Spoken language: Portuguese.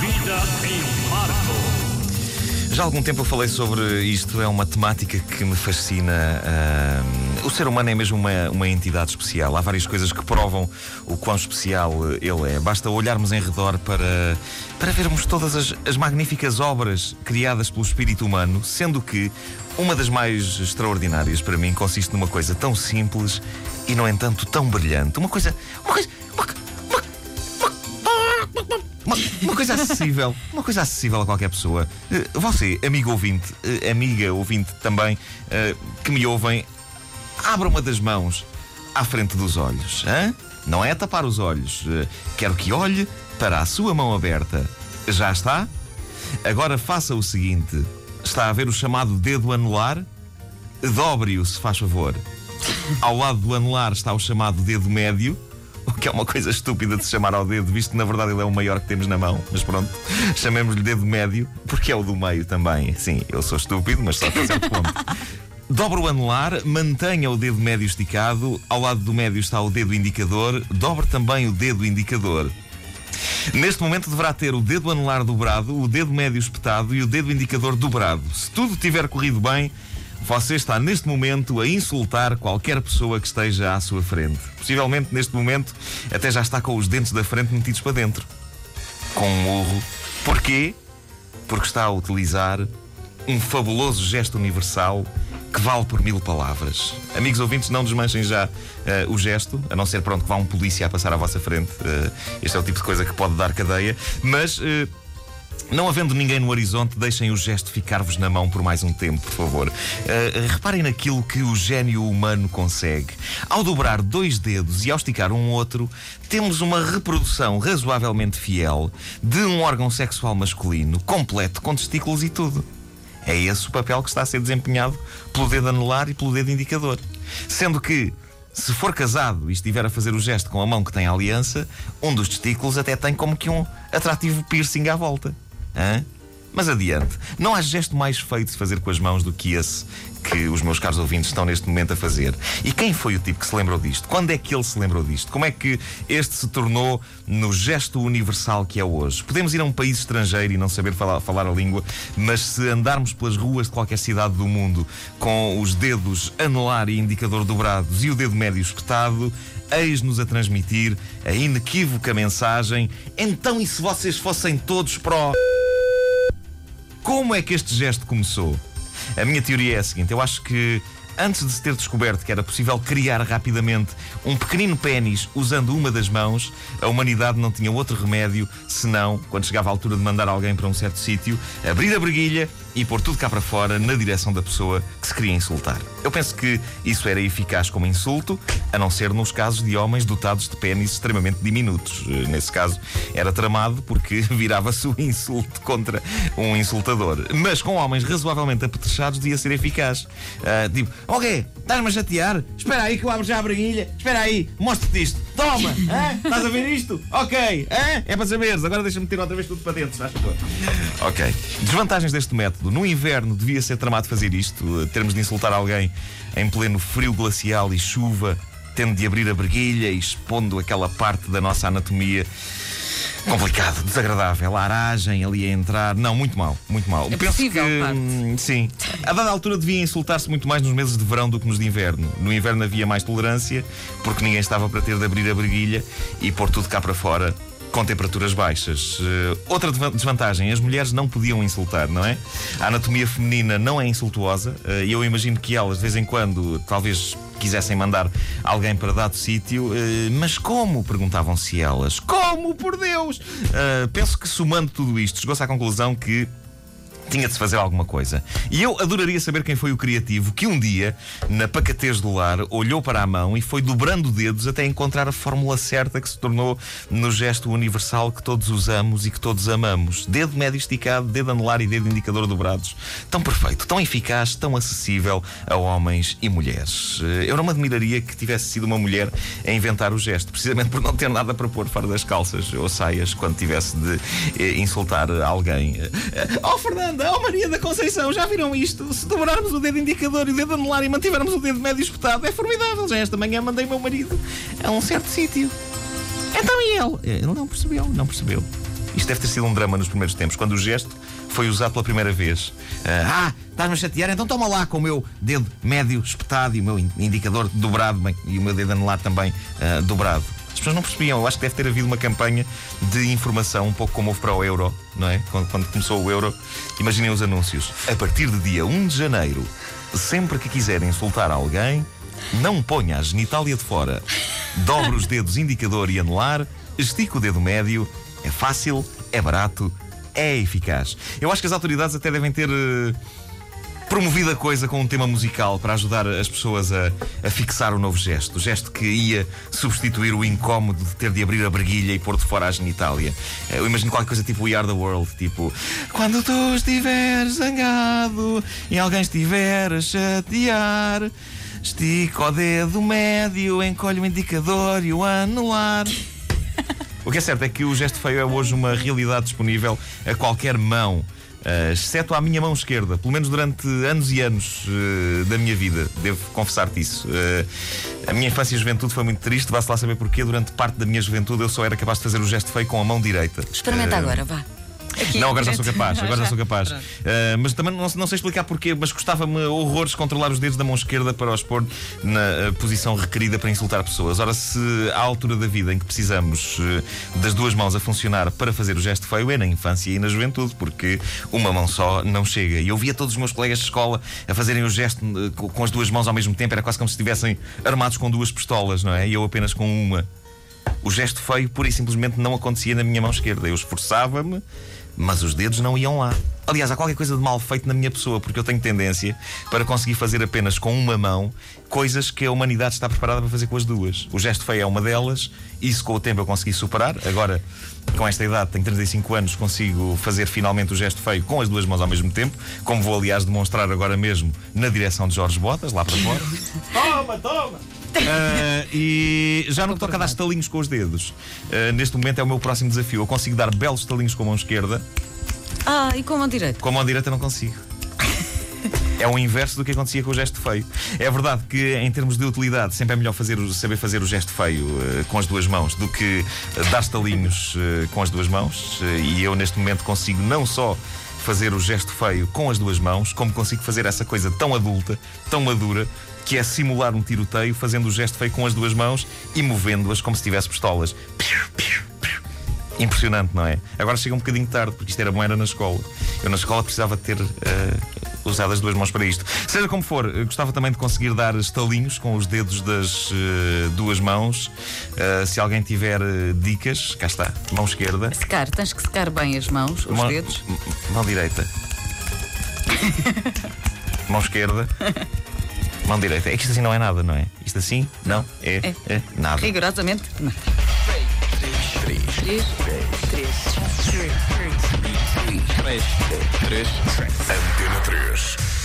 Vida em Marco. Já há algum tempo eu falei sobre isto, é uma temática que me fascina. Uh, o ser humano é mesmo uma, uma entidade especial. Há várias coisas que provam o quão especial eh, ele é. Basta olharmos em redor para, para vermos todas as, as magníficas obras criadas pelo espírito humano, sendo que uma das mais extraordinárias para mim consiste numa coisa tão simples e, no entanto, tão brilhante. Uma coisa. Uma coisa. Uma, uma, coisa acessível, uma coisa acessível a qualquer pessoa. Eh, você, amigo ouvinte, eh, amiga ouvinte também, eh, que me ouvem, abra uma das mãos à frente dos olhos. Hein? Não é tapar os olhos. Quero que olhe para a sua mão aberta. Já está? Agora faça o seguinte: está a ver o chamado dedo anular? Dobre-o, se faz favor. Ao lado do anular está o chamado dedo médio que é uma coisa estúpida de se chamar ao dedo, visto que na verdade ele é o maior que temos na mão. Mas pronto, chamemos-lhe dedo médio, porque é o do meio também. Sim, eu sou estúpido, mas só até certo ponto. Dobre o anular, mantenha o dedo médio esticado, ao lado do médio está o dedo indicador, dobre também o dedo indicador. Neste momento deverá ter o dedo anular dobrado, o dedo médio espetado e o dedo indicador dobrado. Se tudo tiver corrido bem, você está neste momento a insultar qualquer pessoa que esteja à sua frente. Possivelmente neste momento até já está com os dentes da frente metidos para dentro. Com um urro. Porquê? Porque está a utilizar um fabuloso gesto universal que vale por mil palavras. Amigos ouvintes, não desmanchem já uh, o gesto, a não ser pronto que vá um polícia a passar à vossa frente. Uh, este é o tipo de coisa que pode dar cadeia. Mas. Uh, não havendo ninguém no horizonte, deixem o gesto ficar-vos na mão por mais um tempo, por favor. Uh, reparem naquilo que o gênio humano consegue. Ao dobrar dois dedos e ao esticar um outro, temos uma reprodução razoavelmente fiel de um órgão sexual masculino, completo, com testículos e tudo. É esse o papel que está a ser desempenhado pelo dedo anular e pelo dedo indicador. Sendo que, se for casado e estiver a fazer o gesto com a mão que tem a aliança, um dos testículos até tem como que um atrativo piercing à volta. Hã? Mas adiante. Não há gesto mais feito de fazer com as mãos do que esse que os meus caros ouvintes estão neste momento a fazer. E quem foi o tipo que se lembrou disto? Quando é que ele se lembrou disto? Como é que este se tornou no gesto universal que é hoje? Podemos ir a um país estrangeiro e não saber falar, falar a língua, mas se andarmos pelas ruas de qualquer cidade do mundo com os dedos anular e indicador dobrados e o dedo médio espetado, eis-nos a transmitir a inequívoca mensagem: então, e se vocês fossem todos pró. Como é que este gesto começou? A minha teoria é a seguinte: eu acho que antes de se ter descoberto que era possível criar rapidamente um pequenino pênis usando uma das mãos, a humanidade não tinha outro remédio senão, quando chegava a altura de mandar alguém para um certo sítio, abrir a breguilha e pôr tudo cá para fora na direção da pessoa que se queria insultar. Eu penso que isso era eficaz como insulto, a não ser nos casos de homens dotados de pênis extremamente diminutos. Eh, nesse caso, era tramado porque virava-se o insulto contra um insultador. Mas com homens razoavelmente apetrechados, devia ser eficaz. Uh, tipo, ok, estás-me a chatear? Espera aí que eu abro já a breguilha. Espera aí, mostra-te isto. Toma! Estás a ver isto? Ok, é para saberes. Agora deixa-me tirar outra vez tudo para dentro, faz favor. Ok. Desvantagens deste método. No inverno devia ser tramado fazer isto, termos de insultar alguém em pleno frio glacial e chuva, tendo de abrir a breguilha e expondo aquela parte da nossa anatomia. Complicado, desagradável, a aragem ali a entrar. Não, muito mal, muito mal. É Penso que. Hum, sim. A dada altura devia insultar-se muito mais nos meses de verão do que nos de inverno. No inverno havia mais tolerância, porque ninguém estava para ter de abrir a breguilha e pôr tudo cá para fora com temperaturas baixas. Uh, outra desvantagem, as mulheres não podiam insultar, não é? A anatomia feminina não é insultuosa uh, e eu imagino que elas, de vez em quando, talvez quisessem mandar alguém para dado sítio, uh, mas como? Perguntavam-se elas. Como, por Deus? penso que somando tudo isto, chegou-se à conclusão que tinha de se fazer alguma coisa. E eu adoraria saber quem foi o criativo que um dia, na pacatez do lar, olhou para a mão e foi dobrando dedos até encontrar a fórmula certa que se tornou no gesto universal que todos usamos e que todos amamos. Dedo médio esticado, dedo anular e dedo indicador dobrados. Tão perfeito, tão eficaz, tão acessível a homens e mulheres. Eh, eu não me admiraria que tivesse sido uma mulher a inventar o gesto, precisamente por não ter nada para pôr fora das calças ou saias quando tivesse de eh, insultar alguém. Eh, oh, Fernando! propaganda. Oh, Maria da Conceição, já viram isto? Se dobrarmos o dedo indicador e o dedo anular e mantivermos o dedo médio espetado, é formidável. Já esta manhã mandei meu marido a um certo sítio. Então e ele? Eh, ele não percebeu, não percebeu. Isto deve ter sido um drama nos primeiros tempos, quando o gesto foi usado pela primeira vez. Eh, ah, estás-me a chatear? Então toma lá com o meu dedo médio espetado e o meu indicador dobrado, bem, e o meu dedo anular também uh, dobrado. As pessoas não percebiam. Eu acho que deve ter havido uma campanha de informação, um pouco como houve para o euro, não é? Quando, quando começou o euro, imaginem os anúncios. A partir de dia 1 de janeiro, sempre que quiserem insultar alguém, não ponha a genitália de fora. Dobre os dedos indicador e anular, estica o dedo médio. É fácil, é barato, é eficaz. Eu acho que as autoridades até devem ter. Uh Promovida a coisa com um tema musical para ajudar as pessoas a, a fixar o novo gesto. O gesto que ia substituir o incómodo de ter de abrir a breguilha e pôr de fora a genitália. Eu imagino qualquer coisa tipo We Are the World, tipo Quando tu estiveres zangado e alguém estiver a chatear. Estico o dedo médio, encolho o indicador e o anular. O que é certo é que o gesto feio é hoje uma realidade disponível a qualquer mão. Uh, exceto à minha mão esquerda, pelo menos durante anos e anos uh, da minha vida, devo confessar-te isso. Uh, a minha infância e juventude foi muito triste, vá-se lá saber porquê. Durante parte da minha juventude eu só era capaz de fazer o gesto feio com a mão direita. Experimenta agora, vá. Aqui, não, agora já sou capaz, agora já sou capaz. Uh, mas também não, não, sei explicar porquê, mas custava-me horrores controlar os dedos da mão esquerda para os pôr na eh, posição requerida para insultar pessoas. Ora, se à altura da vida em que precisamos uh, das duas mãos a funcionar para fazer o gesto feio, é na infância e na juventude, porque uma mão só não chega. E eu via todos os meus colegas de escola a fazerem o gesto com as duas mãos ao mesmo tempo, era quase como se estivessem armados com duas pistolas, não é? E eu apenas com uma. O gesto feio, pura e simplesmente, não acontecia na minha mão esquerda. Eu esforçava-me, mas os dedos não iam lá. Aliás, há qualquer coisa de mal feito na minha pessoa, porque eu tenho tendência para conseguir fazer apenas com uma mão coisas que a humanidade está preparada para fazer com as duas. O gesto feio é uma delas, isso com o tempo eu consegui superar. Agora, com esta idade, tenho 35 anos, consigo fazer finalmente o gesto feio com as duas mãos ao mesmo tempo, como vou, aliás, demonstrar agora mesmo na direção de Jorge Botas, lá para fora. toma, toma! Uh, e já não que toca a dar estalinhos com os dedos, uh, neste momento é o meu próximo desafio. Eu consigo dar belos estalinhos com a mão esquerda. Ah, e com a mão direita? Com a mão direita não consigo. É o inverso do que acontecia com o gesto feio. É verdade que, em termos de utilidade, sempre é melhor fazer, saber fazer o gesto feio uh, com as duas mãos do que eh, dar estalinhos uh, eh, com as duas mãos. Uh, e eu, neste momento, consigo não só fazer o gesto feio com as duas mãos, como consigo fazer essa coisa tão adulta, tão madura, que é simular um tiroteio fazendo o gesto feio com as duas mãos e movendo-as como se tivesse pistolas. Impressionante, não é? Agora chega um bocadinho tarde, porque isto era bom, era na escola. Eu na escola precisava ter uh, usar as duas mãos para isto. Seja como for, gostava também de conseguir dar estalinhos com os dedos das uh, duas mãos. Uh, se alguém tiver uh, dicas, cá está, mão esquerda. Secar, tens que secar bem as mãos, os mão, dedos. Mão direita. mão esquerda. Mão direita. É que isto assim não é nada, não é? Isto assim não é, é. é nada. Rigorosamente nada. 3, 3, 3, 3, 3, 3, 3, 3, 3 meio. 3. Antena 3.